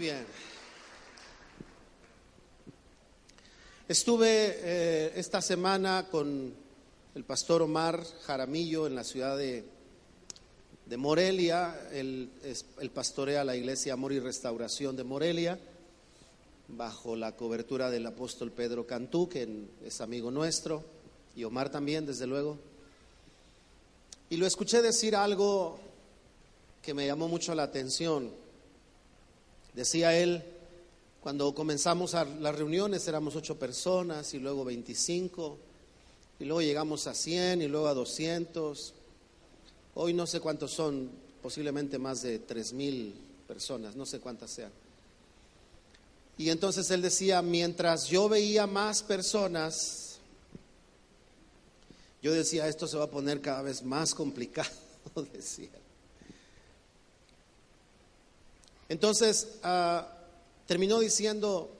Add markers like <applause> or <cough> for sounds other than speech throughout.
bien. Estuve eh, esta semana con el pastor Omar Jaramillo en la ciudad de, de Morelia. Él, es, él pastorea la iglesia Amor y Restauración de Morelia, bajo la cobertura del apóstol Pedro Cantú, que es amigo nuestro, y Omar también, desde luego. Y lo escuché decir algo que me llamó mucho la atención. Decía él, cuando comenzamos las reuniones éramos ocho personas y luego 25 y luego llegamos a 100 y luego a 200. Hoy no sé cuántos son, posiblemente más de tres mil personas, no sé cuántas sean. Y entonces él decía, mientras yo veía más personas, yo decía, esto se va a poner cada vez más complicado, <laughs> decía. Entonces, uh, terminó diciendo,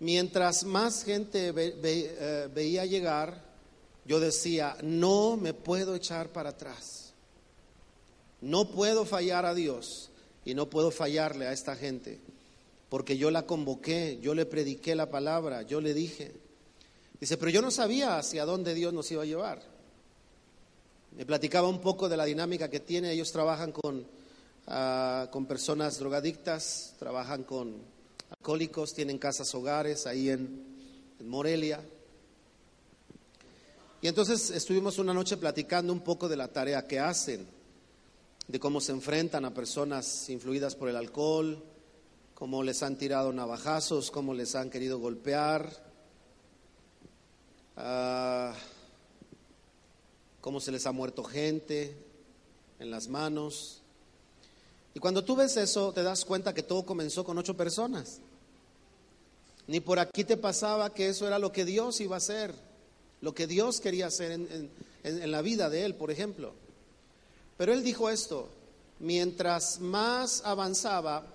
mientras más gente uh, veía llegar, yo decía, no me puedo echar para atrás. No puedo fallar a Dios y no puedo fallarle a esta gente, porque yo la convoqué, yo le prediqué la palabra, yo le dije. Dice, pero yo no sabía hacia dónde Dios nos iba a llevar. Me platicaba un poco de la dinámica que tiene, ellos trabajan con uh, con personas drogadictas, trabajan con alcohólicos, tienen casas hogares ahí en, Morelia. Y entonces estuvimos una noche platicando un poco de la tarea que hacen, de cómo se enfrentan a personas influidas por el alcohol, cómo les han tirado navajazos, cómo les han querido golpear, uh, cómo se les ha muerto gente en las manos. Y cuando tú ves eso, te das cuenta que todo comenzó con ocho personas. Ni por aquí te pasaba que eso era lo que Dios iba a hacer, lo que Dios quería hacer en, en, en la vida de él, por ejemplo. Pero él dijo esto, mientras más avanzaba,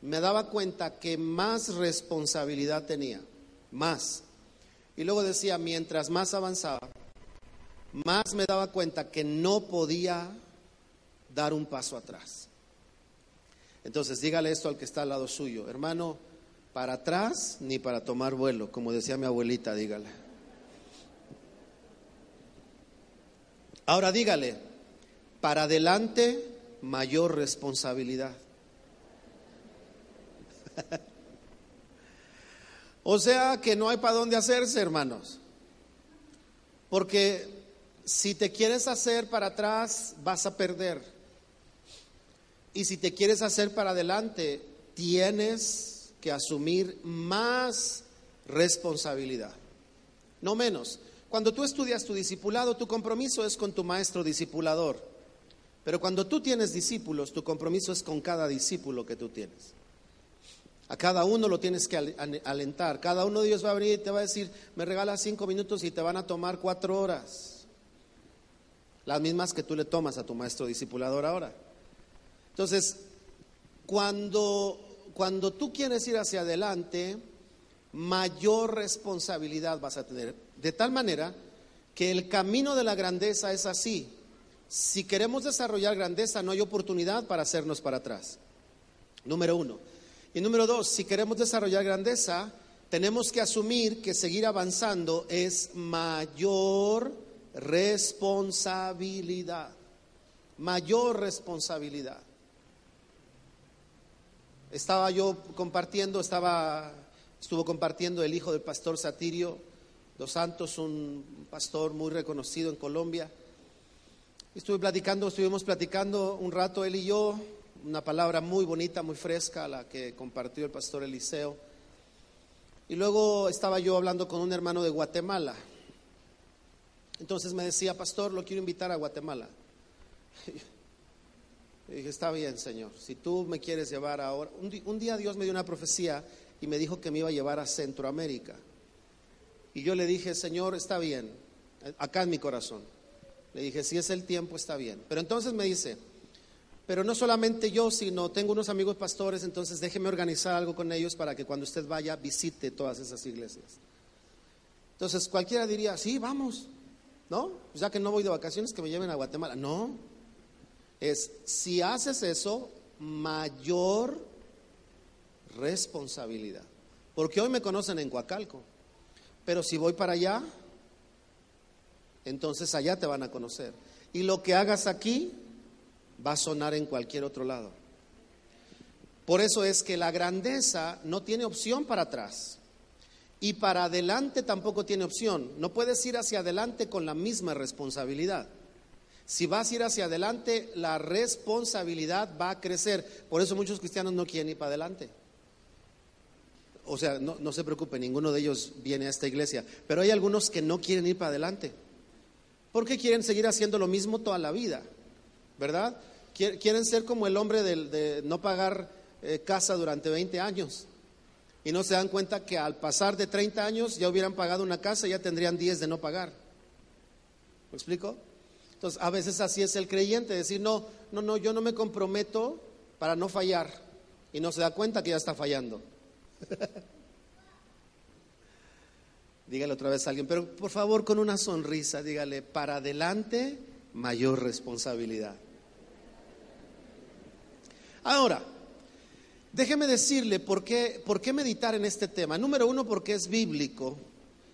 me daba cuenta que más responsabilidad tenía, más. Y luego decía, mientras más avanzaba, más me daba cuenta que no podía dar un paso atrás. Entonces dígale esto al que está al lado suyo, hermano, para atrás ni para tomar vuelo, como decía mi abuelita, dígale. Ahora dígale, para adelante mayor responsabilidad. <laughs> o sea que no hay para dónde hacerse, hermanos. Porque si te quieres hacer para atrás, vas a perder. Y si te quieres hacer para adelante, tienes que asumir más responsabilidad, no menos. Cuando tú estudias tu discipulado, tu compromiso es con tu maestro discipulador. Pero cuando tú tienes discípulos, tu compromiso es con cada discípulo que tú tienes. A cada uno lo tienes que alentar. Cada uno de ellos va a venir y te va a decir, me regalas cinco minutos y te van a tomar cuatro horas. Las mismas que tú le tomas a tu maestro discipulador ahora. Entonces, cuando, cuando tú quieres ir hacia adelante, mayor responsabilidad vas a tener. De tal manera que el camino de la grandeza es así. Si queremos desarrollar grandeza, no hay oportunidad para hacernos para atrás. Número uno. Y número dos, si queremos desarrollar grandeza, tenemos que asumir que seguir avanzando es mayor responsabilidad. Mayor responsabilidad. Estaba yo compartiendo, estaba, estuvo compartiendo el hijo del pastor Satirio Dos Santos, un pastor muy reconocido en Colombia. Estuve platicando, estuvimos platicando un rato él y yo, una palabra muy bonita, muy fresca, la que compartió el pastor Eliseo. Y luego estaba yo hablando con un hermano de Guatemala. Entonces me decía, pastor, lo quiero invitar a Guatemala. <laughs> Y dije, está bien, Señor, si tú me quieres llevar ahora. Un, día Dios me dio una profecía y me dijo que me iba a llevar a Centroamérica. Y yo le dije, Señor, está bien, acá en mi corazón. Le dije, si es el tiempo, está bien. Pero entonces me dice, pero no solamente yo, sino tengo unos amigos pastores, entonces déjeme organizar algo con ellos para que cuando usted vaya visite todas esas iglesias. Entonces cualquiera diría, sí, vamos, ¿no? Ya que no voy de vacaciones, que me lleven a Guatemala. No, es si haces eso, mayor responsabilidad. Porque hoy me conocen en Coacalco, pero si voy para allá, entonces allá te van a conocer. Y lo que hagas aquí va a sonar en cualquier otro lado. Por eso es que la grandeza no tiene opción para atrás. Y para adelante tampoco tiene opción. No puedes ir hacia adelante con la misma responsabilidad. Si vas a ir hacia adelante, la responsabilidad va a crecer. Por eso muchos cristianos no quieren ir para adelante. O sea, no, se preocupe, ninguno de ellos viene a esta iglesia. Pero hay algunos que no quieren ir para adelante. Porque quieren seguir haciendo lo mismo toda la vida. ¿Verdad? Quieren ser como el hombre de, no pagar eh, casa durante 20 años. Y no se dan cuenta que al pasar de 30 años ya hubieran pagado una casa y ya tendrían 10 de no pagar. ¿Me explico? Entonces, a veces así es el creyente, decir, no, no, no, yo no me comprometo para no fallar. Y no se da cuenta que ya está fallando. <laughs> dígale otra vez a alguien, pero por favor con una sonrisa, dígale, para adelante, mayor responsabilidad. Ahora, déjeme decirle por qué, por qué meditar en este tema. Número uno, porque es bíblico.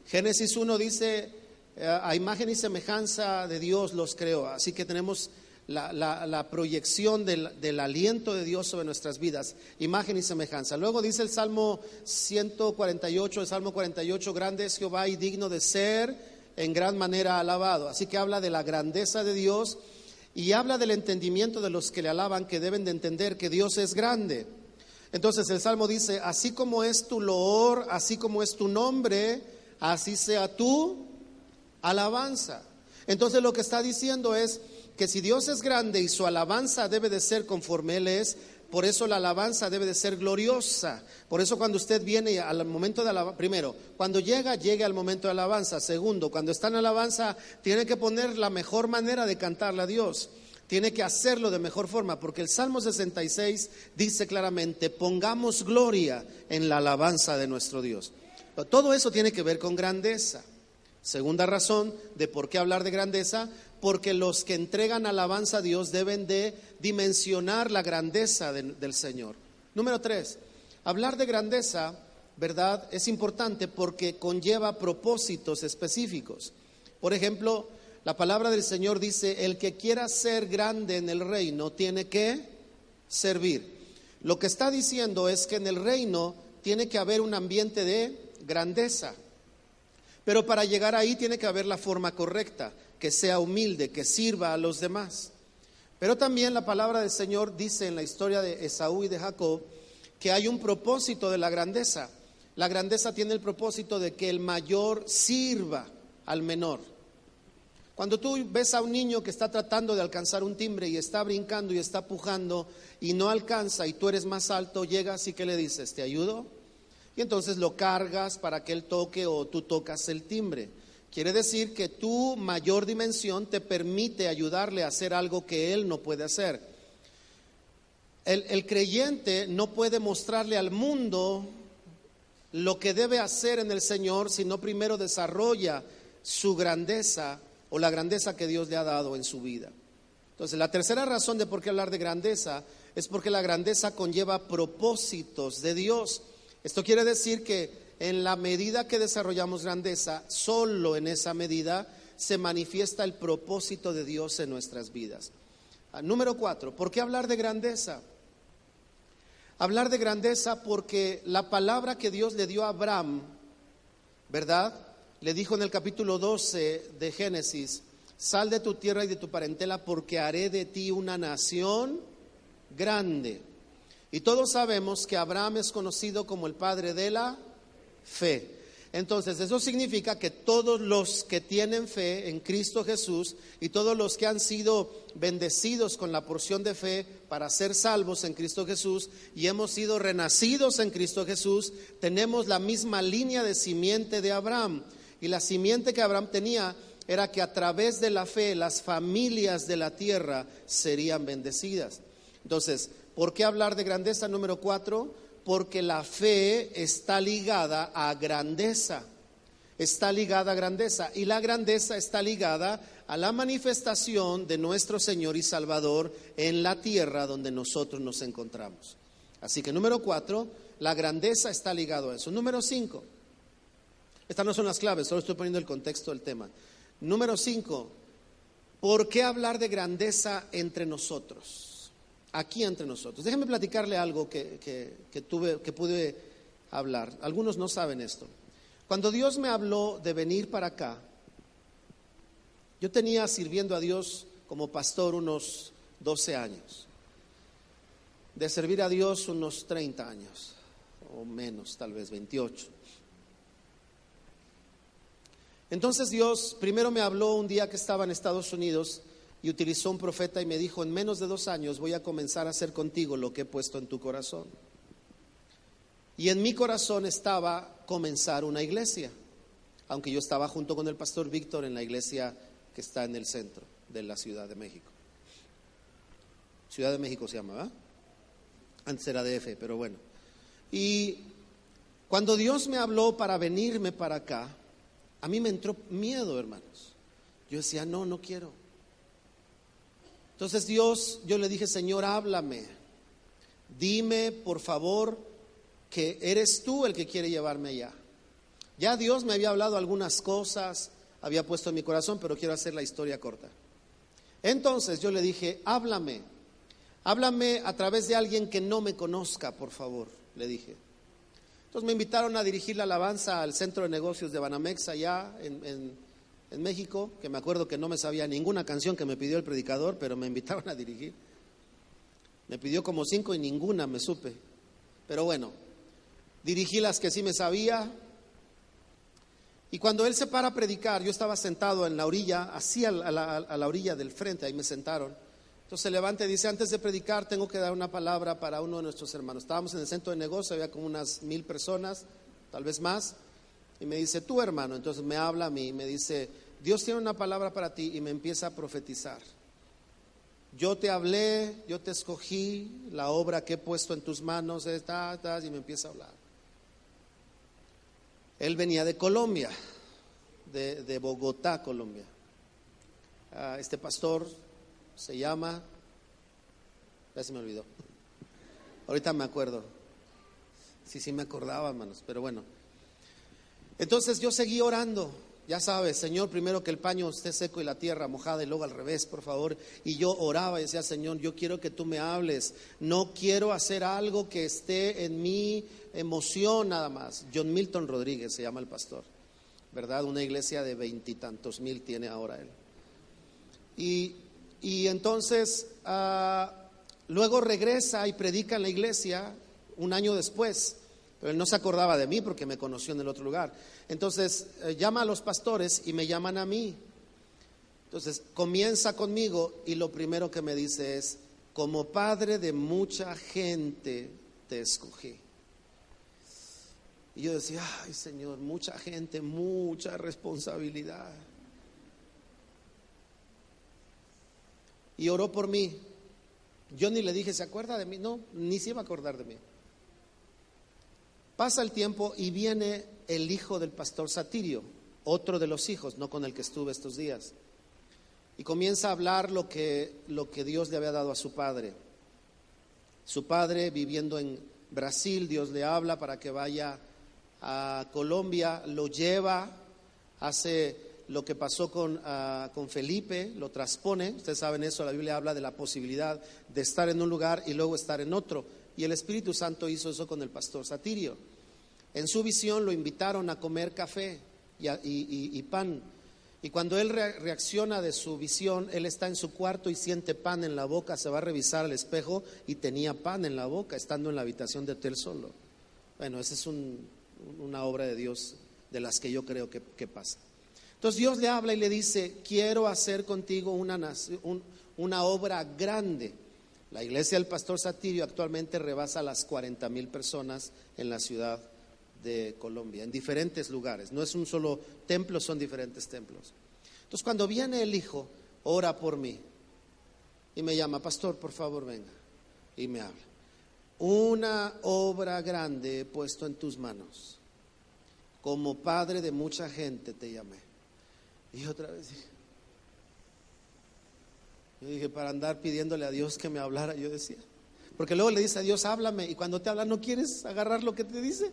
Génesis 1 dice, a imagen y semejanza de Dios los creó. Así que tenemos la, proyección del, aliento de Dios sobre nuestras vidas, imagen y semejanza. Luego dice el Salmo 148, el Salmo 48, grande es Jehová y digno de ser en gran manera alabado. Así que habla de la grandeza de Dios y habla del entendimiento de los que le alaban, que deben de entender que Dios es grande. Entonces el Salmo dice, así como es tu loor, así como es tu nombre, así sea tu alabanza. Entonces lo que está diciendo es que si Dios es grande y su alabanza debe de ser conforme Él es, por eso la alabanza debe de ser gloriosa. Por eso cuando usted viene al momento de alabanza, primero, cuando llega, llegue al momento de alabanza. Segundo, cuando está en alabanza, tiene que poner la mejor manera de cantarle a Dios. Tiene que hacerlo de mejor forma, porque el Salmo 66 dice claramente, pongamos gloria en la alabanza de nuestro Dios. Todo eso tiene que ver con grandeza. Segunda razón de por qué hablar de grandeza, porque los que entregan alabanza a Dios deben de dimensionar la grandeza del Señor. Número tres, hablar de grandeza, ¿verdad? Es importante porque conlleva propósitos específicos. Por ejemplo, la palabra del Señor dice, el que quiera ser grande en el reino tiene que servir. Lo que está diciendo es que en el reino tiene que haber un ambiente de grandeza. Pero para llegar ahí tiene que haber la forma correcta, que sea humilde, que sirva a los demás. Pero también la palabra del Señor dice en la historia de Esaú y de Jacob que hay un propósito de la grandeza. La grandeza tiene el propósito de que el mayor sirva al menor. Cuando tú ves a un niño que está tratando de alcanzar un timbre y está brincando y está pujando y no alcanza y tú eres más alto, llegas y ¿qué le dices? ¿Te ayudo? Y entonces lo cargas para que él toque o tú tocas el timbre. Quiere decir que tu mayor dimensión te permite ayudarle a hacer algo que él no puede hacer. El, creyente no puede mostrarle al mundo lo que debe hacer en el Señor si no primero desarrolla su grandeza o la grandeza que Dios le ha dado en su vida. Entonces, la tercera razón de por qué hablar de grandeza es porque la grandeza conlleva propósitos de Dios. Esto quiere decir que en la medida que desarrollamos grandeza, solo en esa medida se manifiesta el propósito de Dios en nuestras vidas. Ah, número cuatro, ¿por qué hablar de grandeza? Hablar de grandeza porque la palabra que Dios le dio a Abraham, ¿verdad? Le dijo en el capítulo 12 de Génesis, sal de tu tierra y de tu parentela porque haré de ti una nación grande. Y todos sabemos que Abraham es conocido como el padre de la fe. Entonces, eso significa que todos los que tienen fe en Cristo Jesús y todos los que han sido bendecidos con la porción de fe para ser salvos en Cristo Jesús y hemos sido renacidos en Cristo Jesús, tenemos la misma línea de simiente de Abraham. Y la simiente que Abraham tenía era que a través de la fe las familias de la tierra serían bendecidas. Entonces, ¿Por qué hablar de grandeza número cuatro? Porque la fe está ligada a grandeza. Está ligada a grandeza. Y la grandeza está ligada a la manifestación de nuestro Señor y Salvador en la tierra donde nosotros nos encontramos. Así que número cuatro, la grandeza está ligado a eso. Número cinco, estas no son las claves, solo estoy poniendo el contexto del tema. Número cinco, ¿por qué hablar de grandeza entre nosotros? Aquí entre nosotros. Déjenme platicarle algo que, tuve, que pude hablar. Algunos no saben esto. Cuando Dios me habló de venir para acá, yo tenía sirviendo a Dios como pastor unos 12 años, de servir a Dios unos 30 años, o menos, tal vez 28. Entonces Dios primero me habló un día que estaba en Estados Unidos y utilizó un profeta y me dijo, en menos de dos años voy a comenzar a hacer contigo lo que he puesto en tu corazón. Y en mi corazón estaba comenzar una iglesia, aunque yo estaba junto con el pastor Víctor en la iglesia que está en el centro de la Ciudad de México. Ciudad de México se llama, ¿verdad? Antes era DF, pero bueno. Y cuando Dios me habló para venirme para acá, a mí me entró miedo, hermanos. Yo decía, no, no quiero. Entonces Dios, yo le dije, Señor, háblame. Dime, por favor, que eres tú el que quiere llevarme allá. Ya Dios me había hablado algunas cosas, había puesto en mi corazón, pero quiero hacer la historia corta. Entonces yo le dije, háblame, háblame a través de alguien que no me conozca, por favor, le dije. Entonces me invitaron a dirigir la alabanza al centro de negocios de Banamex allá en, en México, que me acuerdo que no me sabía ninguna canción que me pidió el predicador, pero me <laughs> invitaron a dirigir. Me pidió como cinco y ninguna me supe. Pero bueno, dirigí las que sí me sabía, y cuando él se para a predicar, yo estaba sentado en la orilla, así a la, orilla del frente, ahí me sentaron. Entonces se levanta y dice, antes de predicar tengo que dar una palabra para uno de nuestros hermanos. Estábamos en el centro de negocio, había como unas mil personas, tal vez más. Y me dice, tú hermano, entonces me habla a mí y me dice, Dios tiene una palabra para ti y me empieza a profetizar. Yo te hablé, yo te escogí, la obra que he puesto en tus manos, está, y me empieza a hablar. Él venía de Colombia, de, Bogotá, Colombia. Ah, este pastor se llama, ya se me olvidó, ahorita me acuerdo. Sí, sí me acordaba, hermanos, pero bueno. Entonces yo seguí orando, ya sabes, Señor, primero que el paño esté seco y la tierra mojada y luego al revés, por favor. Y yo oraba y decía, Señor, yo quiero que tú me hables, no quiero hacer algo que esté en mí emoción nada más. John Milton Rodríguez se llama el pastor, ¿verdad? Una iglesia de veintitantos mil tiene ahora él. Y, entonces ah, luego regresa y predica en la iglesia un año después, pero él no se acordaba de mí porque me conoció en el otro lugar. Entonces eh, llama a los pastores y me llaman a mí. Entonces comienza conmigo y lo primero que me dice es, como padre de mucha gente te escogí. Y yo decía, ay Señor, mucha gente, mucha responsabilidad. Y oró por mí. Yo ni le dije, ¿se acuerda de mí? No, ni se iba a acordar de mí. Pasa el tiempo y viene el hijo del pastor Satirio, otro de los hijos, no con el que estuve estos días. Y comienza a hablar lo que, lo que Dios le había dado a su padre. Su padre viviendo en Brasil, Dios le habla para que vaya a Colombia, lo lleva, hace lo que pasó con, ah, con Felipe, lo transpone, ustedes saben eso, la Biblia habla de la posibilidad de estar en un lugar y luego estar en otro. Y el Espíritu Santo hizo eso con el pastor Satirio. En su visión lo invitaron a comer café y, pan. Y cuando él reacciona de su visión, él está en su cuarto y siente pan en la boca, se va a revisar al espejo y tenía pan en la boca estando en la habitación de hotel solo. Bueno, ese es un, una obra de Dios de las que yo creo que, pasa. Entonces Dios le habla y le dice, quiero hacer contigo una, una obra grande. La iglesia del pastor Satirio actualmente rebasa las 40 mil personas en la ciudad de Colombia, en diferentes lugares. No es un solo templo, son diferentes templos. Entonces cuando viene el hijo, ora por mí y me llama, pastor, por favor venga. Y me habla una obra grande he puesto en tus manos. Como padre de mucha gente te llamé. Y otra vez dije, yo dije, para andar pidiéndole a Dios que me hablara, yo decía, Porque luego le dice a Dios, háblame, y cuando te habla no quieres agarrar lo que te dice.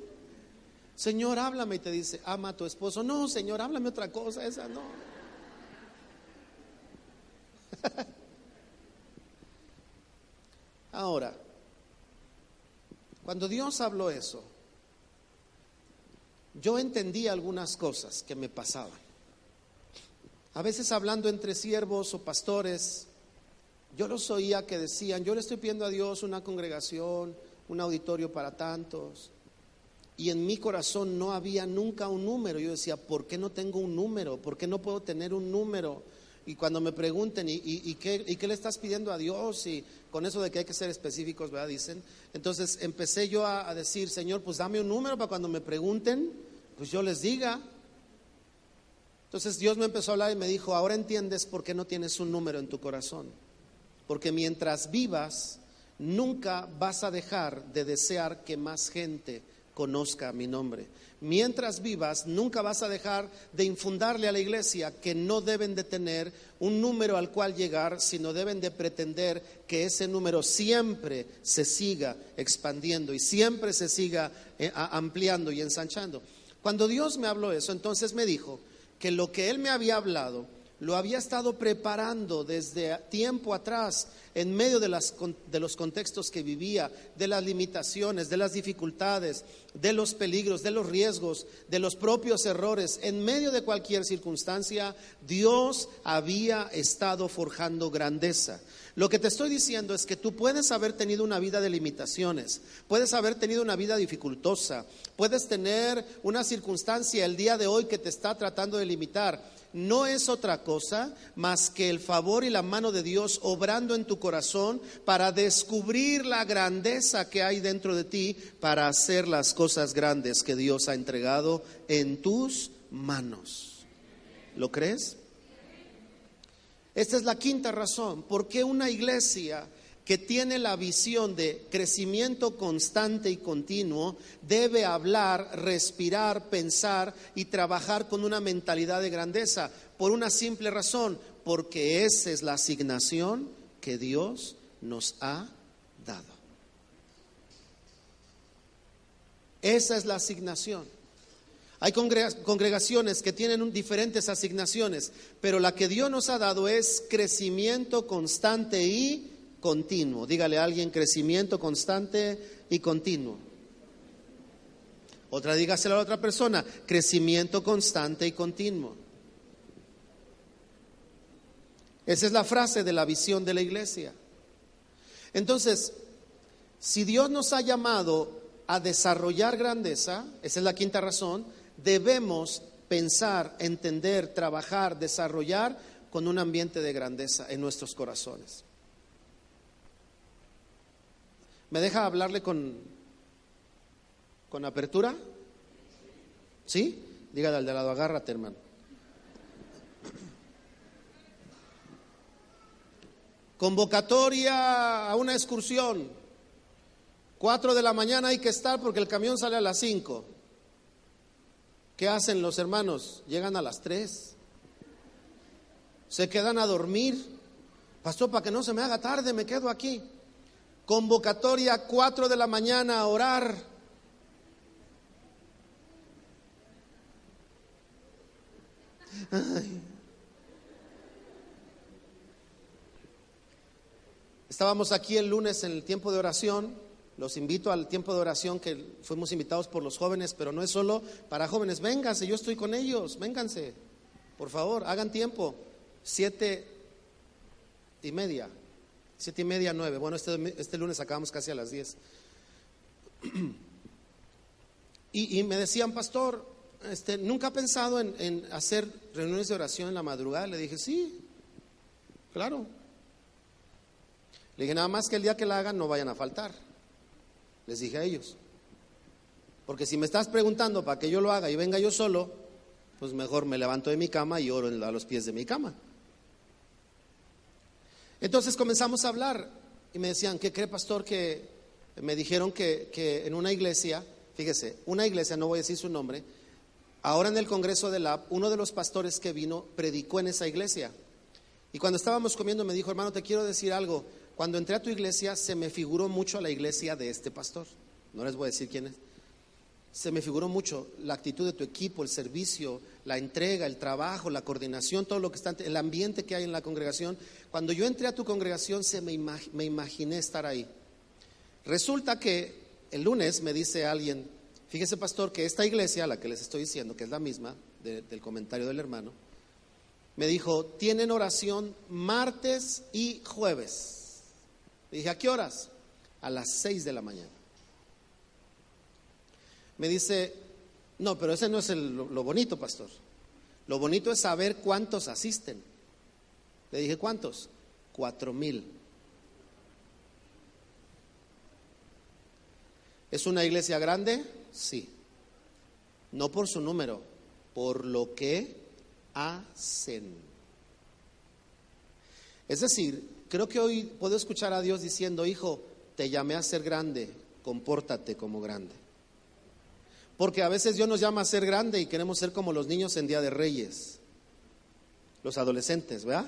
Señor, háblame y te dice, ama a tu esposo. No, Señor, háblame otra cosa, esa no. <laughs> Ahora, cuando Dios habló eso, yo entendí algunas cosas que me pasaban. A veces hablando entre siervos o pastores, yo los oía que decían, yo le estoy pidiendo a Dios una congregación, un auditorio para tantos. Y en mi corazón no había nunca un número. Yo decía, ¿por qué no tengo un número? ¿Por qué no puedo tener un número? Y cuando me pregunten, ¿y, qué, le estás pidiendo a Dios? Y con eso de que hay que ser específicos, ¿verdad? Dicen. Entonces empecé yo a, decir, Señor, pues dame un número para cuando me pregunten, pues yo les diga. Entonces Dios me empezó a hablar y me dijo, ahora entiendes por qué no tienes un número en tu corazón. Porque mientras vivas, nunca vas a dejar de desear que más gente conozca mi nombre. Mientras vivas, nunca vas a dejar de infundarle a la iglesia que no deben de tener un número al cual llegar, sino deben de pretender que ese número siempre se siga expandiendo y siempre se siga eh, ampliando y ensanchando. Cuando Dios me habló eso, entonces me dijo, que lo que él me había hablado lo había estado preparando desde tiempo atrás en medio de, las, de, los contextos que vivía, de las limitaciones, de las dificultades, de los peligros, de los riesgos, de los propios errores. En medio de cualquier circunstancia, Dios había estado forjando grandeza. Lo que te estoy diciendo es que tú puedes haber tenido una vida de limitaciones, puedes haber tenido una vida dificultosa, puedes tener una circunstancia el día de hoy que te está tratando de limitar. No es otra cosa más que el favor y la mano de Dios obrando en tu corazón para descubrir la grandeza que hay dentro de ti para hacer las cosas grandes que Dios ha entregado en tus manos. ¿Lo crees? Esta es la quinta razón. ¿Por qué una iglesia que tiene la visión de crecimiento constante y continuo debe hablar, respirar, pensar y trabajar con una mentalidad de grandeza? Por una simple razón, porque esa es la asignación que Dios nos ha dado. Esa es la asignación. Hay congregaciones que tienen diferentes asignaciones, pero la que Dios nos ha dado es crecimiento constante y continuo. Dígale a alguien crecimiento constante y continuo. Otra dígaselo a la otra persona, crecimiento constante y continuo. Esa es la frase de la visión de la iglesia. Entonces, si Dios nos ha llamado a desarrollar grandeza, esa es la quinta razón, debemos pensar, entender, trabajar, desarrollar con un ambiente de grandeza en nuestros corazones. ¿Me deja hablarle con, con apertura? ¿Sí? Dígale al de lado, agárrate, hermano. Convocatoria a una excursión. Cuatro de la mañana hay que estar porque el camión sale a las cinco. ¿Qué hacen los hermanos? Llegan a las tres. Se quedan a dormir. Pastor, para que no se me haga tarde, me quedo aquí. Convocatoria cuatro de la mañana a orar. Estábamos aquí el lunes en el tiempo de oración los invito al tiempo de oración que fuimos invitados por los jóvenes, pero no es solo para jóvenes. Vénganse, yo estoy con ellos, vénganse. Por favor, hagan tiempo. Siete y media. Siete y media, nueve. Bueno, este, este lunes acabamos casi a las diez. <clears throat> Y, me decían, pastor, este, ¿nunca ha pensado en, en hacer reuniones de oración en la madrugada? Le dije, sí, claro. Le dije, nada más que el día que la hagan no vayan a faltar les dije a ellos. Porque si me estás preguntando para que yo lo haga y venga yo solo, pues mejor me levanto de mi cama y oro a los pies de mi cama. Entonces comenzamos a hablar y me decían, ¿qué cree pastor? Que me dijeron que, que en una iglesia, fíjese, una iglesia, no voy a decir su nombre, ahora en el Congreso de la uno de los pastores que vino predicó en esa iglesia. Y cuando estábamos comiendo me dijo, hermano, te quiero decir algo, cuando entré a tu iglesia se me figuró mucho a la iglesia de este pastor. No les voy a decir quién es. Se me figuró mucho la actitud de tu equipo, el servicio, la entrega, el trabajo, la coordinación, todo lo que está, el ambiente que hay en la congregación. Cuando yo entré a tu congregación se me, me imaginé estar ahí. Resulta que el lunes me dice alguien, fíjese pastor, que esta iglesia, la que les estoy diciendo, que es la misma del comentario del hermano, me dijo, tienen oración martes y jueves. Le dije, ¿a qué horas? A las seis de la mañana. Me dice, no, pero ese no es lo bonito, pastor. Lo bonito es saber cuántos asisten. Le dije, ¿cuántos? Cuatro mil. ¿Es una iglesia grande? Sí. No por su número, por lo que hacen. Es decir, creo que hoy puedo escuchar a Dios diciendo, hijo, te llamé a ser grande, compórtate como grande. Porque a veces Dios nos llama a ser grande y queremos ser como los niños en Día de Reyes, los adolescentes, ¿verdad?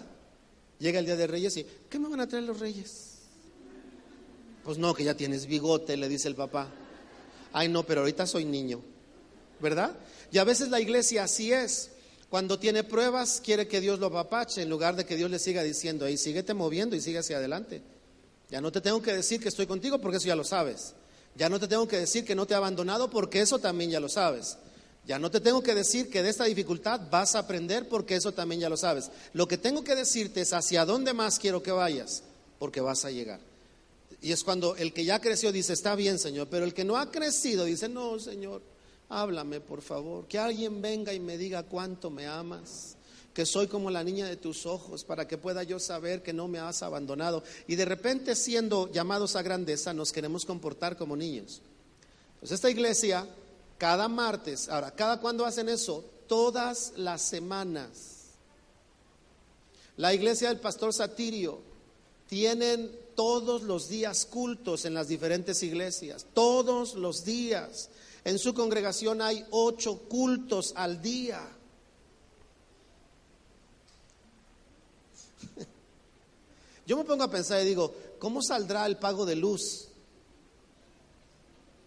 Llega el Día de Reyes y, ¿qué me van a traer los reyes? Pues no, que ya tienes bigote, le dice el papá. Ay, no, pero ahorita soy niño, ¿verdad? Y a veces la iglesia así es. Cuando tiene pruebas, quiere que Dios lo apapache en lugar de que Dios le siga diciendo, ahí síguete moviendo y sigue hacia adelante. Ya no te tengo que decir que estoy contigo porque eso ya lo sabes. Ya no te tengo que decir que no te he abandonado porque eso también ya lo sabes. Ya no te tengo que decir que de esta dificultad vas a aprender porque eso también ya lo sabes. Lo que tengo que decirte es hacia dónde más quiero que vayas porque vas a llegar. Y es cuando el que ya creció dice, está bien, Señor, pero el que no ha crecido dice, no, Señor, háblame, por favor, que alguien venga y me diga cuánto me amas, que soy como la niña de tus ojos, para que pueda yo saber que no me has abandonado. Y de repente, siendo llamados a grandeza, nos queremos comportar como niños. Pues esta iglesia, cada martes, ahora, ¿cada cuándo hacen eso? Todas las semanas. La iglesia del pastor Satirio tienen todos los días cultos en las diferentes iglesias, todos los días. En su congregación hay ocho cultos al día. Yo me pongo a pensar y digo, ¿cómo saldrá el pago de luz?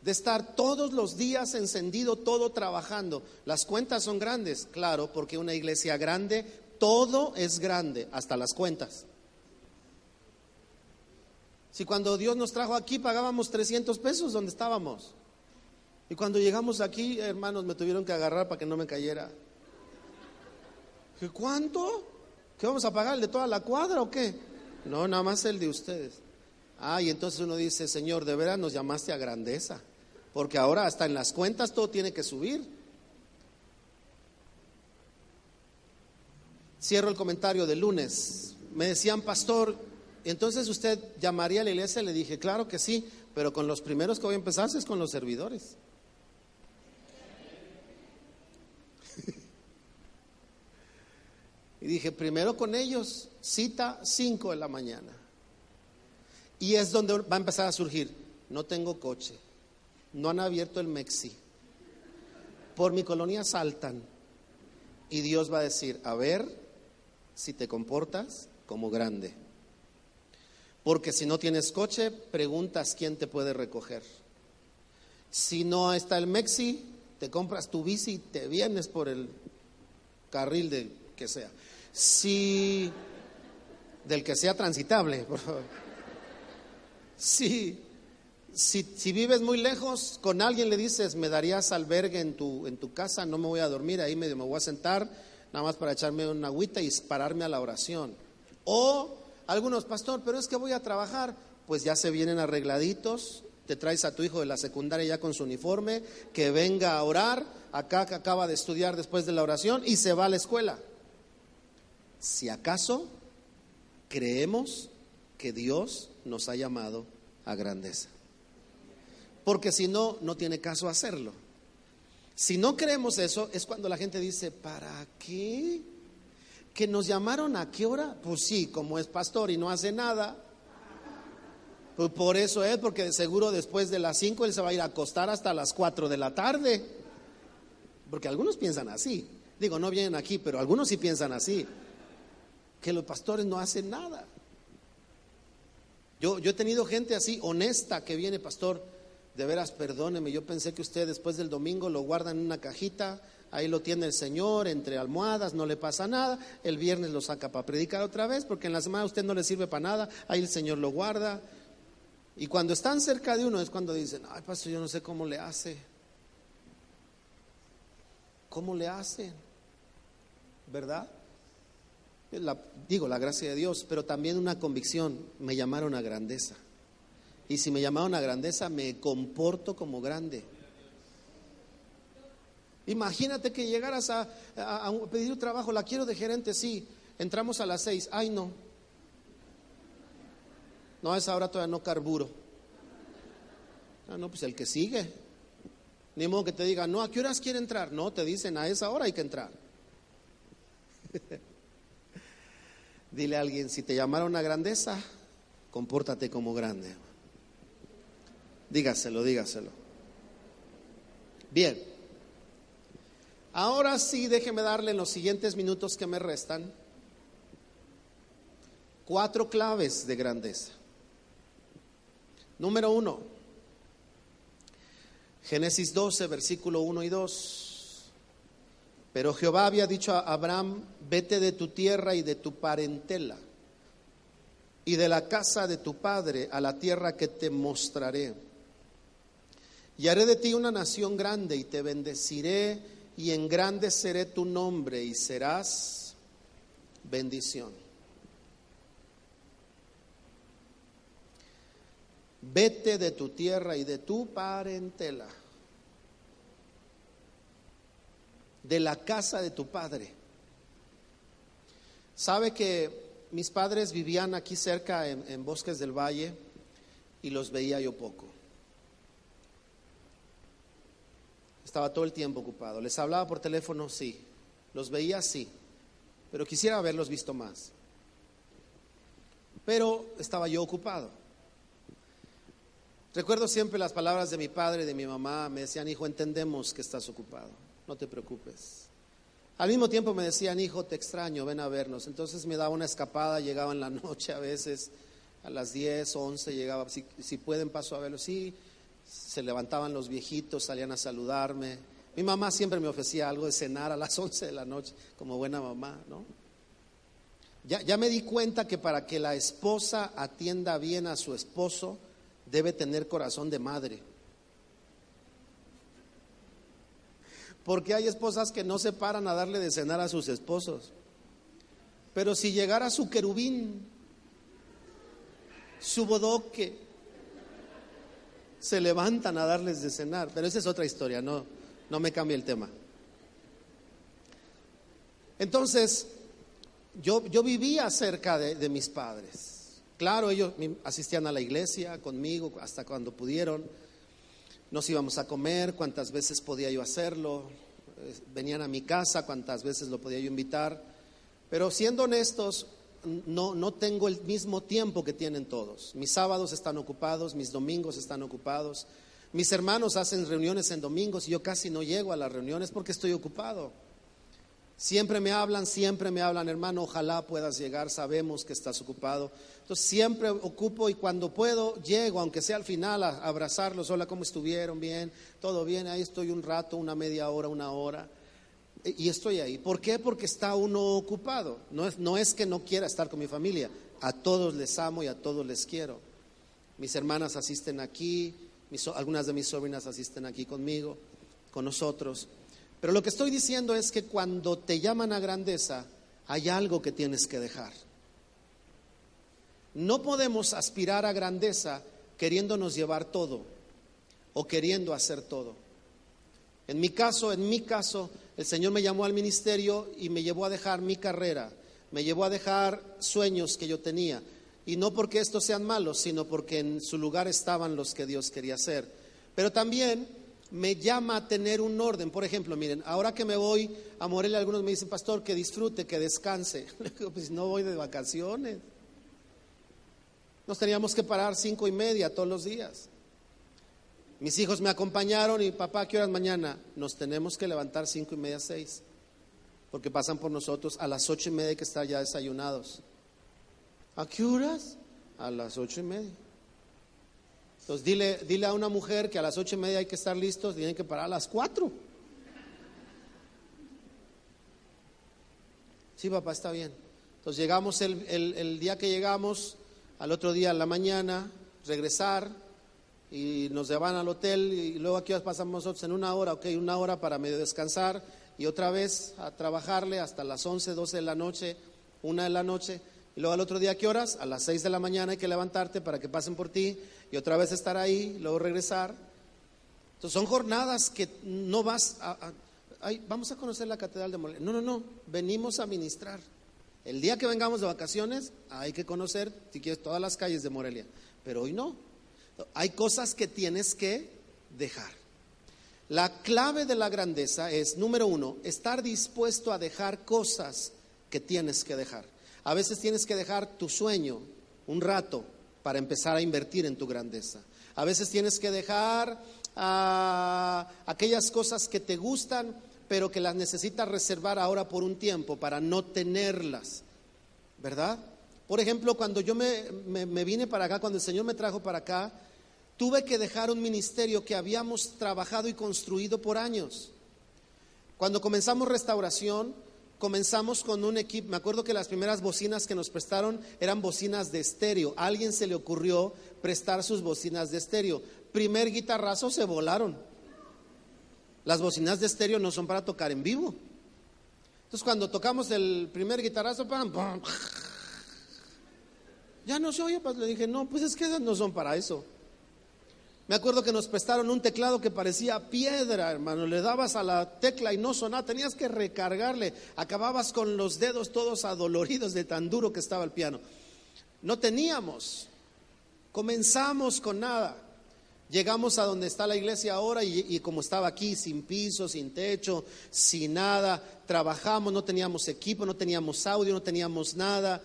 De estar todos los días encendido, todo trabajando. Las cuentas son grandes, claro, porque una iglesia grande, todo es grande, hasta las cuentas. Si cuando Dios nos trajo aquí pagábamos 300 pesos donde estábamos. Y cuando llegamos aquí, hermanos, me tuvieron que agarrar para que no me cayera. ¿Qué cuánto? ¿Qué vamos a pagar? ¿El de toda la cuadra o qué? No, nada más el de ustedes. Ah, y entonces uno dice, Señor, de veras nos llamaste a grandeza. Porque ahora hasta en las cuentas todo tiene que subir. Cierro el comentario del lunes. Me decían, pastor, entonces usted llamaría a la iglesia, le dije, claro que sí, pero con los primeros que voy a empezar es con los servidores. Y dije, primero con ellos, cita 5 de la mañana. Y es donde va a empezar a surgir, no tengo coche, no han abierto el Mexi, por mi colonia saltan. Y Dios va a decir, a ver si te comportas como grande. Porque si no tienes coche, preguntas quién te puede recoger. Si no está el Mexi, te compras tu bici y te vienes por el carril de que sea. Si del que sea transitable, favor. Si, si, vives muy lejos, con alguien le dices, me darías albergue en tu, en tu casa, no me voy a dormir, ahí medio me voy a sentar, nada más para echarme una agüita y pararme a la oración. O algunos, pastor, pero es que voy a trabajar. Pues ya se vienen arregladitos, te traes a tu hijo de la secundaria ya con su uniforme, que venga a orar, acá que acaba de estudiar después de la oración y se va a la escuela. Si acaso creemos que Dios nos ha llamado a grandeza. Porque si no, no tiene caso hacerlo. Si no creemos eso, es cuando la gente dice, ¿para qué? que nos llamaron a qué hora? Pues sí, como es pastor y no hace nada. Pues por eso es, porque de seguro después de las 5 él se va a ir a acostar hasta las 4 de la tarde. Porque algunos piensan así. Digo, no vienen aquí, pero algunos sí piensan así. Que los pastores no hacen nada. Yo, yo he tenido gente así, honesta, que viene, pastor, de veras, perdóneme, yo pensé que usted después del domingo lo guarda en una cajita, ahí lo tiene el Señor, entre almohadas, no le pasa nada, el viernes lo saca para predicar otra vez, porque en la semana usted no le sirve para nada, ahí el Señor lo guarda. Y cuando están cerca de uno es cuando dicen, ay, pastor, yo no sé cómo le hace. ¿Cómo le hacen? ¿Verdad? Digo, la gracia de Dios, pero también una convicción, me llamaron a grandeza. Y si me llamaron a grandeza, me comporto como grande. Imagínate que llegaras a, pedir un trabajo, la quiero de gerente, sí, entramos a las seis, ay no. No, a esa hora todavía no carburo. Ah, no, pues el que sigue. Ni modo que te diga, no, ¿a qué horas quiere entrar? No, te dicen, a esa hora hay que entrar. <laughs> Dile a alguien, si te llamaron a grandeza, compórtate como grande. Dígaselo, dígaselo. Bien. Ahora sí, déjeme darle en los siguientes minutos que me restan cuatro claves de grandeza. Número uno, Génesis 12, versículo 1 y 2. Pero Jehová había dicho a Abraham, vete de tu tierra y de tu parentela y de la casa de tu padre a la tierra que te mostraré. Y haré de ti una nación grande y te bendeciré y engrandeceré tu nombre y serás bendición. Vete de tu tierra y de tu parentela de la casa de tu padre. Sabe que mis padres vivían aquí cerca en, Bosques del Valle y los veía yo poco. Estaba todo el tiempo ocupado. Les hablaba por teléfono, sí. Los veía, sí. Pero quisiera haberlos visto más. Pero estaba yo ocupado. Recuerdo siempre las palabras de mi padre y de mi mamá. Me decían, hijo, entendemos que estás ocupado no te preocupes. Al mismo tiempo me decían, hijo, te extraño, ven a vernos. Entonces me daba una escapada, llegaba en la <laughs> noche a veces, a las 10, 11, llegaba, si, si pueden paso a verlos. Sí, se levantaban los viejitos, salían a saludarme. Mi mamá siempre me ofrecía algo de cenar a las <laughs> 11 de la noche, como buena mamá, ¿no? Ya, ya me di cuenta que para que la esposa atienda bien a su esposo, debe tener corazón de madre. Porque hay esposas que no se paran a darle de cenar a sus esposos. Pero si llegara su querubín, su bodoque, se levantan a darles de cenar. Pero esa es otra historia, no, no me cambia el tema. Entonces, yo, yo vivía cerca de, de mis padres. Claro, ellos asistían a la iglesia conmigo hasta cuando pudieron nos íbamos a comer, cuantas veces podía yo hacerlo, eh, venían a mi casa, cuantas veces lo podía yo invitar, pero siendo honestos, no, no tengo el mismo tiempo que tienen todos. Mis sábados están ocupados, mis domingos están ocupados, mis hermanos hacen reuniones en domingos y yo casi no llego a las reuniones porque estoy ocupado. Siempre me hablan, siempre me hablan, hermano, ojalá puedas llegar, sabemos que estás ocupado. Entonces siempre ocupo y cuando puedo llego, aunque sea al final, a abrazarlos, hola, ¿cómo estuvieron? Bien, todo bien, ahí estoy un rato, una media hora, una hora. Y estoy ahí. ¿Por qué? Porque está uno ocupado. No es, no es que no quiera estar con mi familia, a todos les amo y a todos les quiero. Mis hermanas asisten aquí, algunas de mis sobrinas asisten aquí conmigo, con nosotros. Pero lo que estoy diciendo es que cuando te llaman a grandeza, hay algo que tienes que dejar. No podemos aspirar a grandeza queriéndonos llevar todo o queriendo hacer todo. En mi caso, en mi caso, el Señor me llamó al ministerio y me llevó a dejar mi carrera, me llevó a dejar sueños que yo tenía. Y no porque estos sean malos, sino porque en su lugar estaban los que Dios quería hacer. Pero también me llama a tener un orden. Por ejemplo, miren, ahora que me voy a Morelia, algunos me dicen, pastor, que disfrute, que descanse. <laughs> pues no voy de vacaciones. Nos teníamos que parar cinco y media todos los días. Mis hijos me acompañaron y papá, ¿qué horas mañana? Nos tenemos que levantar cinco y media, seis, porque pasan por nosotros a las ocho y media que estar ya desayunados. ¿A qué horas? A las ocho y media. Entonces dile, dile a una mujer que a las ocho y media hay que estar listos, tienen que parar a las cuatro. Sí, papá, está bien. Entonces llegamos el, el, día que llegamos, al otro día en la mañana, regresar y nos llevan al hotel y luego aquí pasamos nosotros en una hora, ok, una hora para medio descansar y otra vez a trabajarle hasta las 11, 12 de la noche, una de la noche. Y luego al otro día, ¿qué horas? A las 6 de la mañana hay que levantarte para que pasen por ti y otra vez estar ahí, luego regresar. Entonces son jornadas que no vas a, vamos a conocer la Catedral de Morelia. No, no, no, venimos a ministrar. El día que vengamos de vacaciones hay que conocer, si quieres, todas las calles de Morelia, pero hoy no. Hay cosas que tienes que dejar. La clave de la grandeza es, número uno, estar dispuesto a dejar cosas que tienes que dejar. A veces tienes que dejar tu sueño un rato para empezar a invertir en tu grandeza. A veces tienes que dejar ah, aquellas cosas que te gustan pero que las necesitas reservar ahora por un tiempo para no tenerlas, ¿verdad? Por ejemplo, cuando yo me, me, vine para acá, cuando el Señor me trajo para acá, tuve que dejar un ministerio que habíamos trabajado y construido por años. Cuando comenzamos restauración, comenzamos con un equipo, me acuerdo que las primeras bocinas que nos prestaron eran bocinas de estéreo. Alguien se le ocurrió prestar sus bocinas de estéreo. Primer guitarrazo se volaron. Las bocinas de estéreo no son para tocar en vivo. Entonces cuando tocamos el primer guitarrazo, <laughs> ya no se oye, pues le dije, no, pues es que esas no son para eso. Me acuerdo que nos prestaron un teclado que parecía piedra, hermano. Le dabas a la tecla y no sonaba, tenías que recargarle. Acababas con los dedos todos adoloridos de tan duro que estaba el piano. No teníamos. Comenzamos con nada. Llegamos a donde está la iglesia ahora y, como estaba aquí, sin piso, sin techo, sin nada, trabajamos, no teníamos equipo, no teníamos audio, no teníamos nada.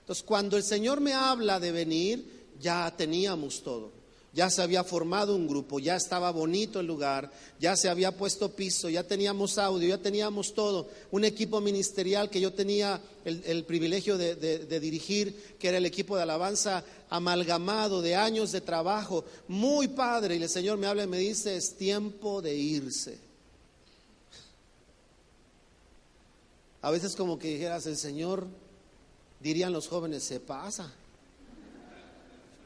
Entonces, cuando el Señor me habla de venir, ya teníamos todo ya se había formado un grupo, ya estaba bonito el lugar, ya se había puesto piso, ya teníamos audio, ya teníamos todo, un equipo ministerial que yo tenía el, privilegio de, dirigir, que era el equipo de alabanza amalgamado de años de trabajo, muy padre, y el Señor me habla y me dice, es tiempo de irse. A veces como que dijeras, el Señor, dirían los jóvenes, se pasa.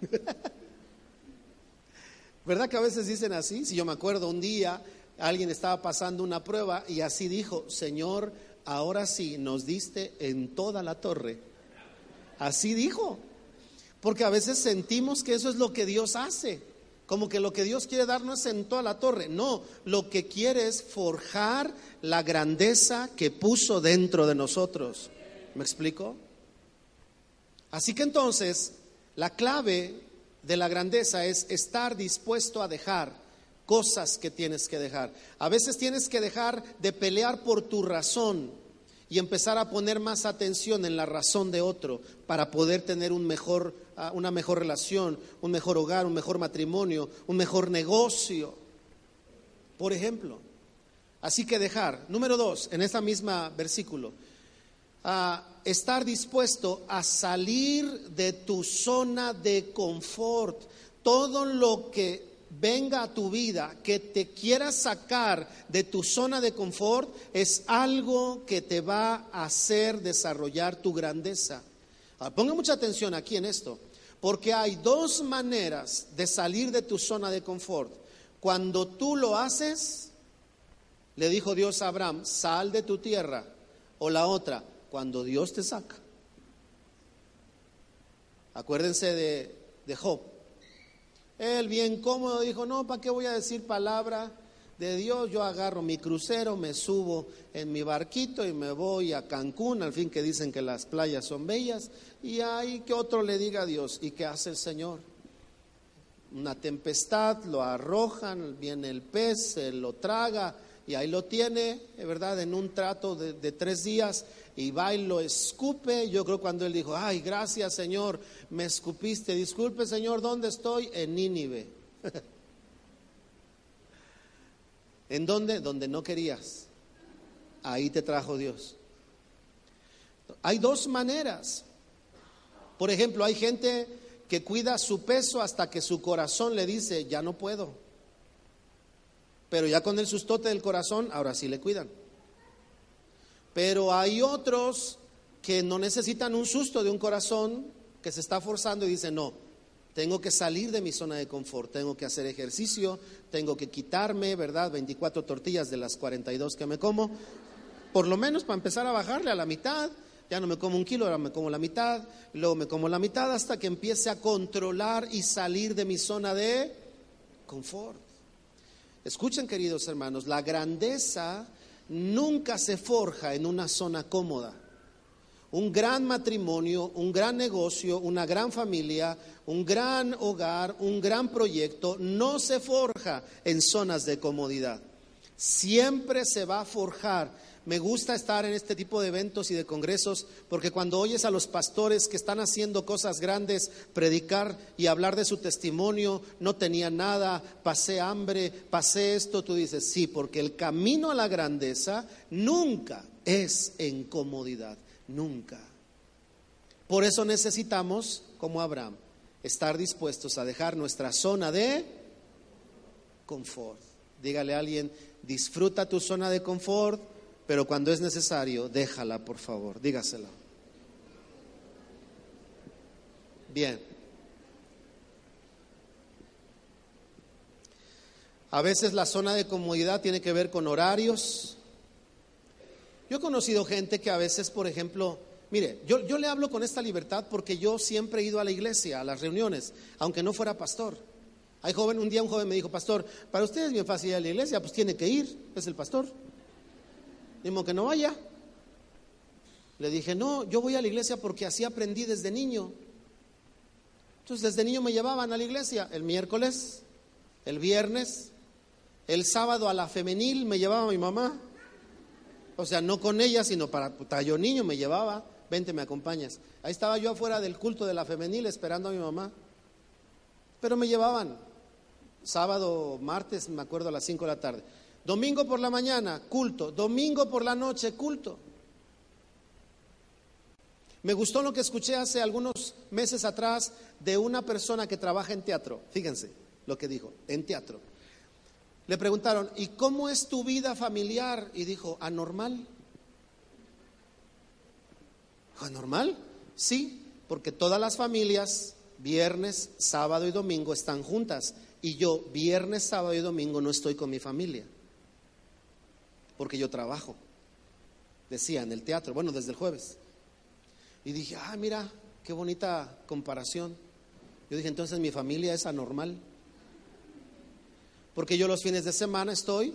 <laughs> ¿Verdad que a veces dicen así? Si yo me acuerdo un día, alguien estaba pasando una prueba y así dijo, Señor, ahora sí nos diste en toda la torre. Así dijo. Porque a veces sentimos que eso es lo que Dios hace. Como que lo que Dios quiere darnos es en toda la torre. No, lo que quiere es forjar la grandeza que puso dentro de nosotros. ¿Me explico? Así que entonces, la clave de la grandeza es estar dispuesto a dejar cosas que tienes que dejar. A veces tienes que dejar de pelear por tu razón y empezar a poner más atención en la razón de otro para poder tener un mejor, ah, una mejor relación, un mejor hogar, un mejor matrimonio, un mejor negocio. Por ejemplo. Así que dejar. Número dos, en esta misma versículo a estar dispuesto a salir de tu zona de confort. Todo lo que venga a tu vida que te quiera sacar de tu zona de confort es algo que te va a hacer desarrollar tu grandeza. ponga mucha atención aquí en esto, porque hay dos maneras de salir de tu zona de confort. Cuando tú lo haces, le dijo Dios a Abraham, sal de tu tierra, o la otra, cuando Dios te saca. Acuérdense de, de Job. Él bien cómodo dijo, no, ¿para qué voy a decir palabra de Dios? Yo agarro mi crucero, me subo en mi barquito y me voy a Cancún, al fin que dicen que las playas son bellas, y ahí que otro le diga a Dios. ¿Y qué hace el Señor? Una tempestad, lo arrojan, viene el pez, se lo traga, y ahí lo tiene, ¿verdad? En un trato de, de tres días y va y lo escupe. Yo creo cuando él dijo, ay, gracias Señor, me escupiste. Disculpe Señor, ¿dónde estoy? En Nínive. <laughs> ¿En dónde? Donde no querías. Ahí te trajo Dios. Hay dos maneras. Por ejemplo, hay gente que cuida su peso hasta que su corazón le dice, ya no puedo. Pero ya con el sustote del corazón, ahora sí le cuidan. Pero hay otros que no necesitan un susto de un corazón que se está forzando y dicen, no, tengo que salir de mi zona de confort, tengo que hacer ejercicio, tengo que quitarme, ¿verdad? 24 tortillas de las 42 que me como, por lo menos para empezar a bajarle a la mitad. Ya no me como un kilo, ahora me como la mitad, luego me como la mitad hasta que empiece a controlar y salir de mi zona de confort. Escuchen, queridos hermanos, la grandeza nunca se forja en una zona cómoda un gran matrimonio, un gran negocio, una gran familia, un gran hogar, un gran proyecto, no se forja en zonas de comodidad. Siempre se va a forjar. Me gusta estar en este tipo de eventos y de congresos porque cuando oyes a los pastores que están haciendo cosas grandes, predicar y hablar de su testimonio, no tenía nada, pasé hambre, pasé esto, tú dices, sí, porque el camino a la grandeza nunca es en comodidad nunca. Por eso necesitamos, como Abraham, estar dispuestos a dejar nuestra zona de confort. Dígale a alguien, disfruta tu zona de confort, pero cuando es necesario, déjala, por favor, dígaselo. Bien. A veces la zona de comodidad tiene que ver con horarios, yo he conocido gente que a veces, por ejemplo, mire, yo, le hablo con esta libertad porque yo siempre he ido a la iglesia, a las reuniones, aunque no fuera pastor. Hay joven, un día un joven me dijo, pastor, para ustedes es bien fácil ir a la iglesia, pues tiene que ir, es el pastor. Dimo que no vaya. Le dije, no, yo voy a la iglesia porque así aprendí desde niño. Entonces desde niño me llevaban a la iglesia el miércoles, el viernes, el sábado a la femenil me llevaba mi mamá. O sea, no con ella, sino para, yo niño me llevaba, vente, me acompañas. Ahí estaba yo afuera del culto de la femenil esperando a mi mamá. Pero me llevaban sábado, martes, me acuerdo a las 5 de la tarde. Domingo por la mañana, culto. Domingo por la noche, culto. Me gustó lo que escuché hace algunos meses atrás de una persona que trabaja en teatro. Fíjense lo que dijo, en teatro. Le preguntaron, ¿y cómo es tu vida familiar? Y dijo, anormal. ¿Anormal? Sí, porque todas las familias, viernes, sábado y domingo, están juntas. Y yo, viernes, sábado y domingo, no estoy con mi familia. Porque yo trabajo. Decía en el teatro, bueno, desde el jueves. Y dije, ah, mira, qué bonita comparación. Yo dije, entonces mi familia es anormal. Porque yo los fines de semana estoy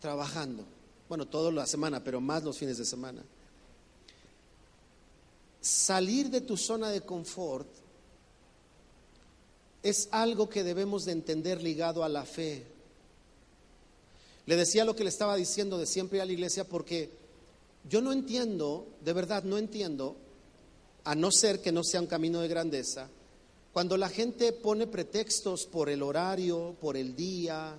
trabajando. Bueno, toda la semana, pero más los fines de semana. Salir de tu zona de confort es algo que debemos de entender ligado a la fe. Le decía lo que le estaba diciendo de siempre a la iglesia porque yo no entiendo, de verdad no entiendo, a no ser que no sea un camino de grandeza, cuando la gente pone pretextos por el horario, por el día,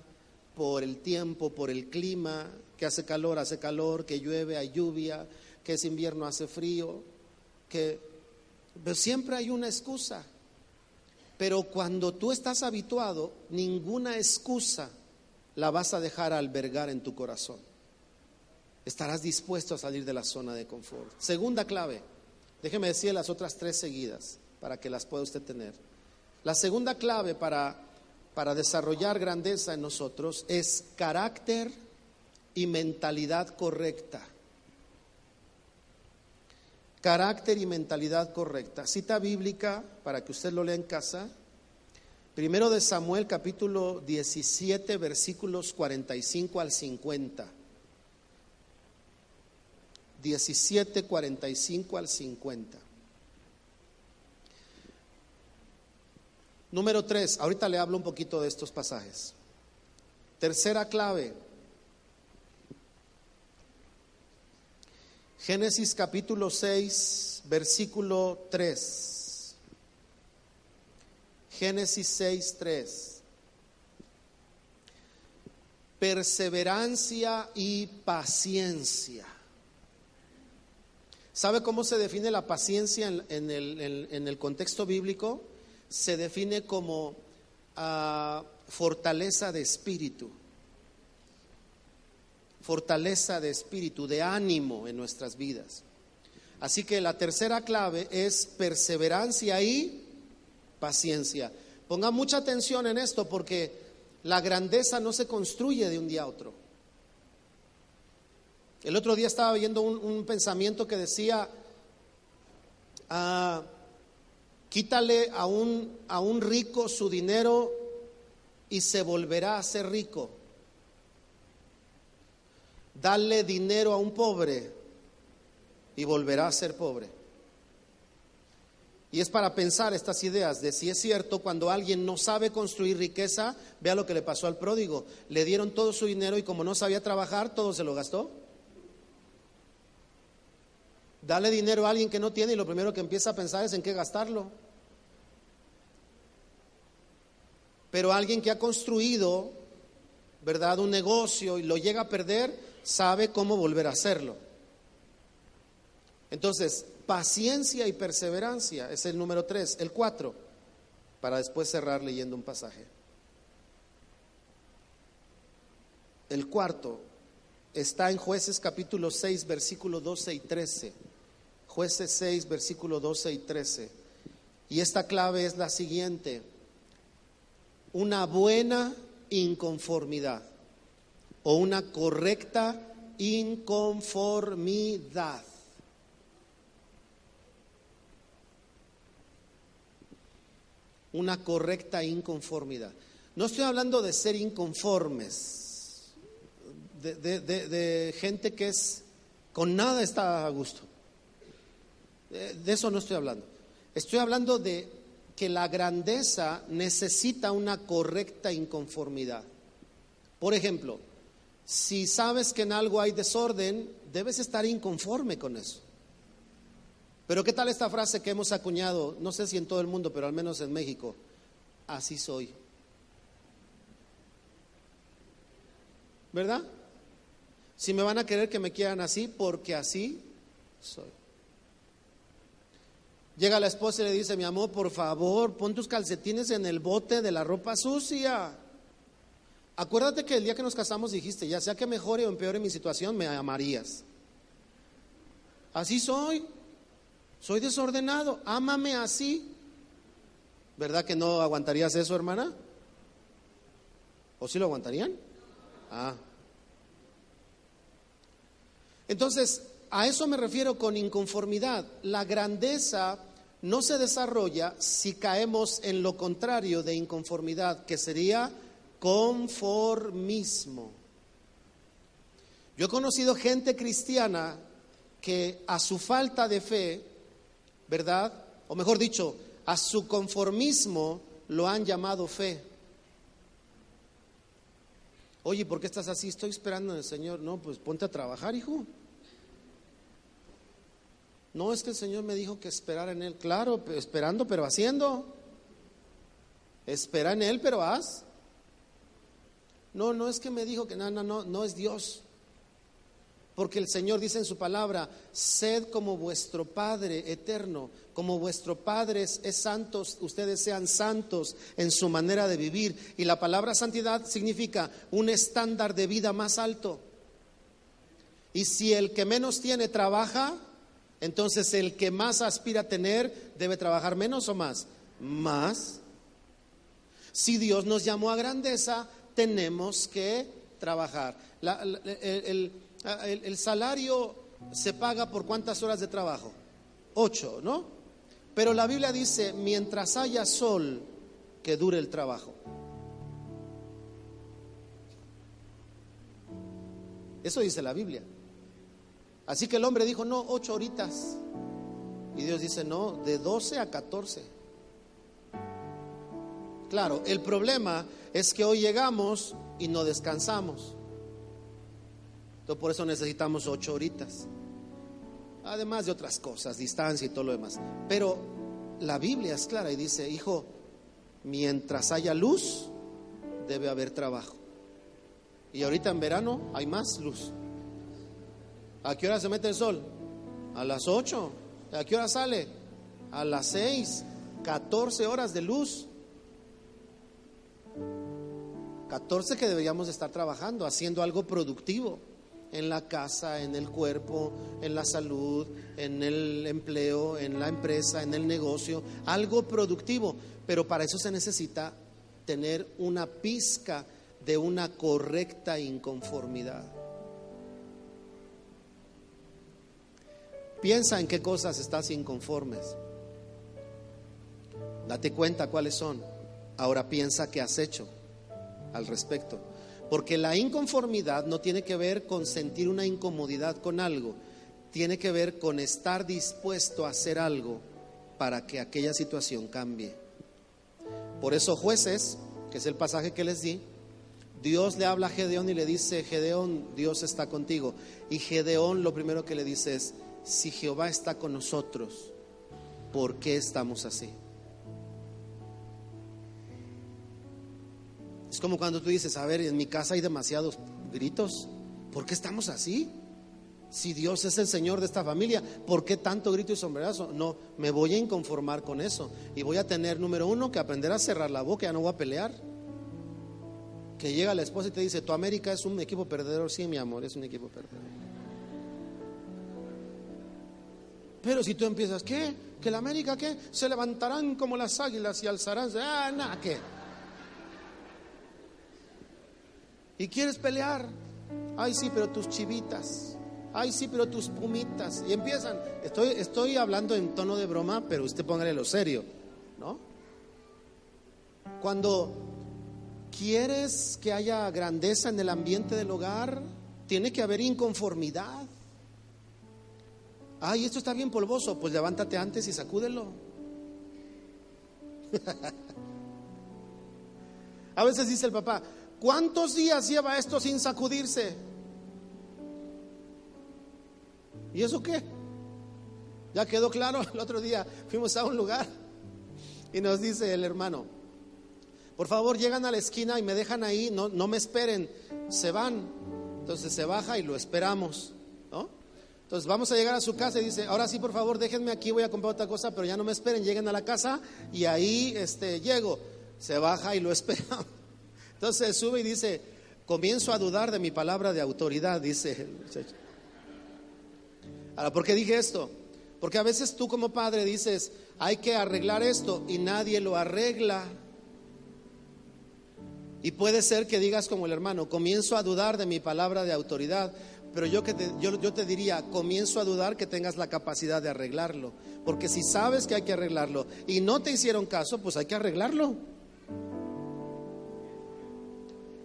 por el tiempo, por el clima, que hace calor, hace calor, que llueve, hay lluvia, que es invierno, hace frío, que pero siempre hay una excusa. Pero cuando tú estás habituado, ninguna excusa la vas a dejar albergar en tu corazón. Estarás dispuesto a salir de la zona de confort. Segunda clave, déjeme decir las otras tres seguidas para que las pueda usted tener. La segunda clave para, para desarrollar grandeza en nosotros es carácter y mentalidad correcta. Carácter y mentalidad correcta. Cita bíblica para que usted lo lea en casa. Primero de Samuel capítulo 17 versículos 45 al 50. 17, 45 al 50. Número tres, ahorita le hablo un poquito de estos pasajes. Tercera clave. Génesis capítulo 6, versículo 3. Génesis 6, 3. Perseverancia y paciencia. ¿Sabe cómo se define la paciencia en, el, en el contexto bíblico? se define como ah, fortaleza de espíritu. Fortaleza de espíritu, de ánimo en nuestras vidas. Así que la tercera clave es perseverancia y paciencia. Ponga mucha atención en esto porque la grandeza no se construye de un día a otro. El otro día estaba viendo un, pensamiento que decía, ah, quítale a un, a un rico su dinero y se volverá a ser rico. Dale dinero a un pobre y volverá a ser pobre. Y es para pensar estas ideas de si es cierto cuando alguien no sabe construir riqueza, vea lo que le pasó al pródigo. Le dieron todo su dinero y como no sabía trabajar, todo se lo gastó. Dale dinero a alguien que no tiene y lo primero que empieza a pensar es en qué gastarlo. Pero alguien que ha construido, ¿verdad?, un negocio y lo llega a perder, sabe cómo volver a hacerlo. Entonces, paciencia y perseverancia es el número tres. El cuatro, para después cerrar leyendo un pasaje. El cuarto está en jueces capítulo 6, versículo 12 y 13. Jueces 6, versículo 12 y 13. Y esta clave es la siguiente. Una buena inconformidad o una correcta inconformidad una correcta inconformidad. No estoy hablando de ser inconformes, de, gente que es con nada está a gusto. De eso no estoy hablando. Estoy hablando de que la grandeza necesita una correcta inconformidad. Por ejemplo, si sabes que en algo hay desorden, debes estar inconforme con eso. Pero ¿qué tal esta frase que hemos acuñado? No sé si en todo el mundo, pero al menos en México. Así soy. ¿Verdad? Si me van a querer que me quieran así, porque así soy. Llega la esposa y le dice, mi amor, por favor, pon tus calcetines en el bote de la ropa sucia. Acuérdate que el día que nos casamos dijiste, ya sea que mejore o empeore mi situación, me amarías. Así soy. Soy desordenado, ámame así. ¿Verdad que no aguantarías eso, hermana? ¿O sí lo aguantarían? Ah. Entonces, a eso me refiero con inconformidad. La grandeza no se desarrolla si caemos en lo contrario de inconformidad, que sería conformismo. Yo he conocido gente cristiana que a su falta de fe ¿verdad? O mejor dicho, a su conformismo lo han llamado fe. Oye, ¿por qué estás así? Estoy esperando en el Señor. No, pues ponte a trabajar, hijo. No es que el Señor me dijo que esperara en Él. Claro, esperando, pero haciendo. Espera en Él, pero haz. No, no es que me dijo que no, no, no, no es Dios. Porque el Señor dice en su palabra, sed como vuestro Padre eterno, como vuestro Padre es, santo, ustedes sean santos en su manera de vivir. Y la palabra santidad significa un estándar de vida más alto. Y si el que menos tiene trabaja, entonces el que más aspira a tener debe trabajar menos o más. Más. Si Dios nos llamó a grandeza, tenemos que trabajar. el Ah, el, salario se paga por cuántas horas de trabajo? Ocho, ¿no? Pero la Biblia dice, mientras haya sol, que dure el trabajo. Eso dice la Biblia. Así que el hombre dijo, no, ocho horitas. Y Dios dice, no, de doce a catorce. Claro, el problema es que hoy llegamos y no descansamos por eso necesitamos ocho horitas. Además de otras cosas, distancia y todo lo demás. Pero la Biblia es clara y dice, hijo, mientras haya luz, debe haber trabajo. Y ahorita en verano hay más luz. ¿A qué hora se mete el sol? A las ocho. ¿A qué hora sale? A las seis. 14 horas de luz. 14 que deberíamos estar trabajando, haciendo algo productivo en la casa, en el cuerpo, en la salud, en el empleo, en la empresa, en el negocio, algo productivo. Pero para eso se necesita tener una pizca de una correcta inconformidad. Piensa en qué cosas estás inconformes. Date cuenta cuáles son. Ahora piensa qué has hecho al respecto. Porque la inconformidad no tiene que ver con sentir una incomodidad con algo, tiene que ver con estar dispuesto a hacer algo para que aquella situación cambie. Por eso jueces, que es el pasaje que les di, Dios le habla a Gedeón y le dice, Gedeón, Dios está contigo. Y Gedeón lo primero que le dice es, si Jehová está con nosotros, ¿por qué estamos así? Es como cuando tú dices, a ver, en mi casa hay demasiados gritos, ¿por qué estamos así? Si Dios es el Señor de esta familia, ¿por qué tanto grito y sombrerazo? No, me voy a inconformar con eso. Y voy a tener, número uno, que aprender a cerrar la boca, ya no voy a pelear. Que llega la esposa y te dice, tu América es un equipo perdedor. Sí, mi amor, es un equipo perdedor. Pero si tú empiezas, ¿qué? ¿Que la América qué? Se levantarán como las águilas y alzarán. Ah, nada, ¿qué? ¿Y quieres pelear? Ay, sí, pero tus chivitas. Ay, sí, pero tus pumitas. Y empiezan. Estoy, estoy hablando en tono de broma, pero usted póngale lo serio, ¿no? Cuando quieres que haya grandeza en el ambiente del hogar, tiene que haber inconformidad. Ay, esto está bien polvoso, pues levántate antes y sacúdelo. <laughs> A veces dice el papá, ¿cuántos días lleva esto sin sacudirse? ¿Y eso qué? Ya quedó claro, <laughs> el otro día fuimos a un lugar y nos dice el hermano, por favor llegan a la esquina y me dejan ahí, no, no me esperen, se van. Entonces se baja y lo esperamos, ¿no? Entonces vamos a llegar a su casa y dice, ahora sí, por favor, déjenme aquí, voy a comprar otra cosa, pero ya no me esperen, lleguen a la casa y ahí este, llego. Se baja y lo <laughs> espera. Entonces sube y dice, comienzo a dudar de mi palabra de autoridad, dice el muchacho. Ahora, ¿por qué dije esto? Porque a veces tú como padre dices, hay que arreglar esto y nadie lo arregla. Y puede ser que digas como el hermano, comienzo a dudar de mi palabra de autoridad, pero yo, que te, yo, yo te diría, comienzo a dudar que tengas la capacidad de arreglarlo. Porque si sabes que hay que arreglarlo y no te hicieron caso, pues hay que arreglarlo.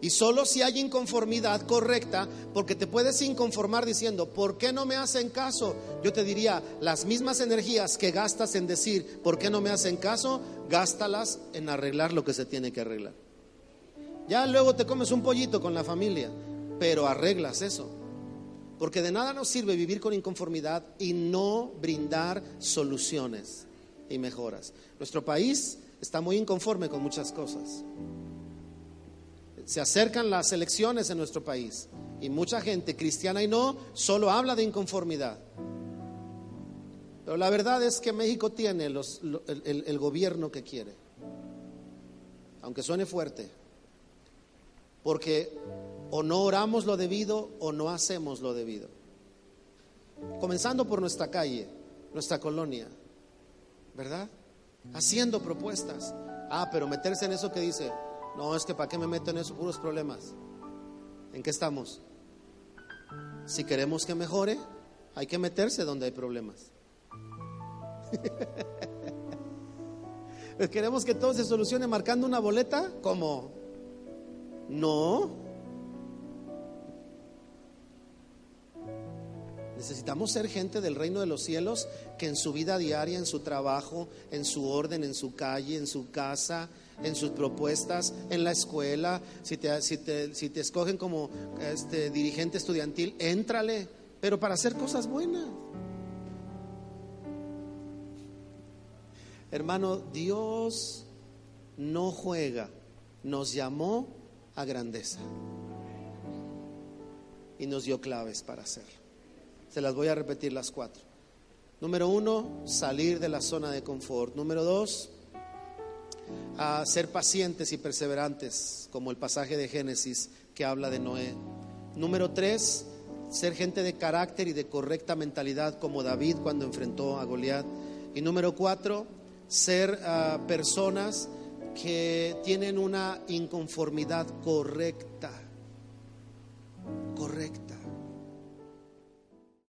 Y solo si hay inconformidad correcta, porque te puedes inconformar diciendo, ¿por qué no me hacen caso? Yo te diría, las mismas energías que gastas en decir, ¿por qué no me hacen caso? Gástalas en arreglar lo que se tiene que arreglar. Ya luego te comes un pollito con la familia, pero arreglas eso. Porque de nada nos sirve vivir con inconformidad y no brindar soluciones y mejoras. Nuestro país está muy inconforme con muchas cosas. Se acercan las elecciones en nuestro país y mucha gente, cristiana y no, solo habla de inconformidad. Pero la verdad es que México tiene el, el gobierno que quiere, aunque suene fuerte, porque o no oramos lo debido o no hacemos lo debido. Comenzando por nuestra calle, nuestra colonia, ¿verdad? Haciendo propuestas. Ah, pero meterse en eso que dice, no, es que para qué me meto en eso, puros problemas. ¿En qué estamos? Si queremos que mejore, hay que meterse donde hay problemas. <laughs> ¿Queremos que todo se solucione marcando una boleta? ¿Cómo? No. Necesitamos ser gente del reino de los cielos que en su vida diaria, en su trabajo, en su orden, en su calle, en su casa, en sus propuestas, en la escuela, si te, si te, si te escogen como este, dirigente estudiantil, éntrale, pero para hacer cosas buenas. Hermano, Dios no juega, nos llamó a grandeza y nos dio claves para hacerlo. Se las voy a repetir las cuatro. Número uno, salir de la zona de confort. Número dos, a ser pacientes y perseverantes, como el pasaje de Génesis que habla de Noé. Número tres, ser gente de carácter y de correcta mentalidad, como David cuando enfrentó a Goliat. Y número cuatro, ser ah, personas que tienen una inconformidad correcta, correcta.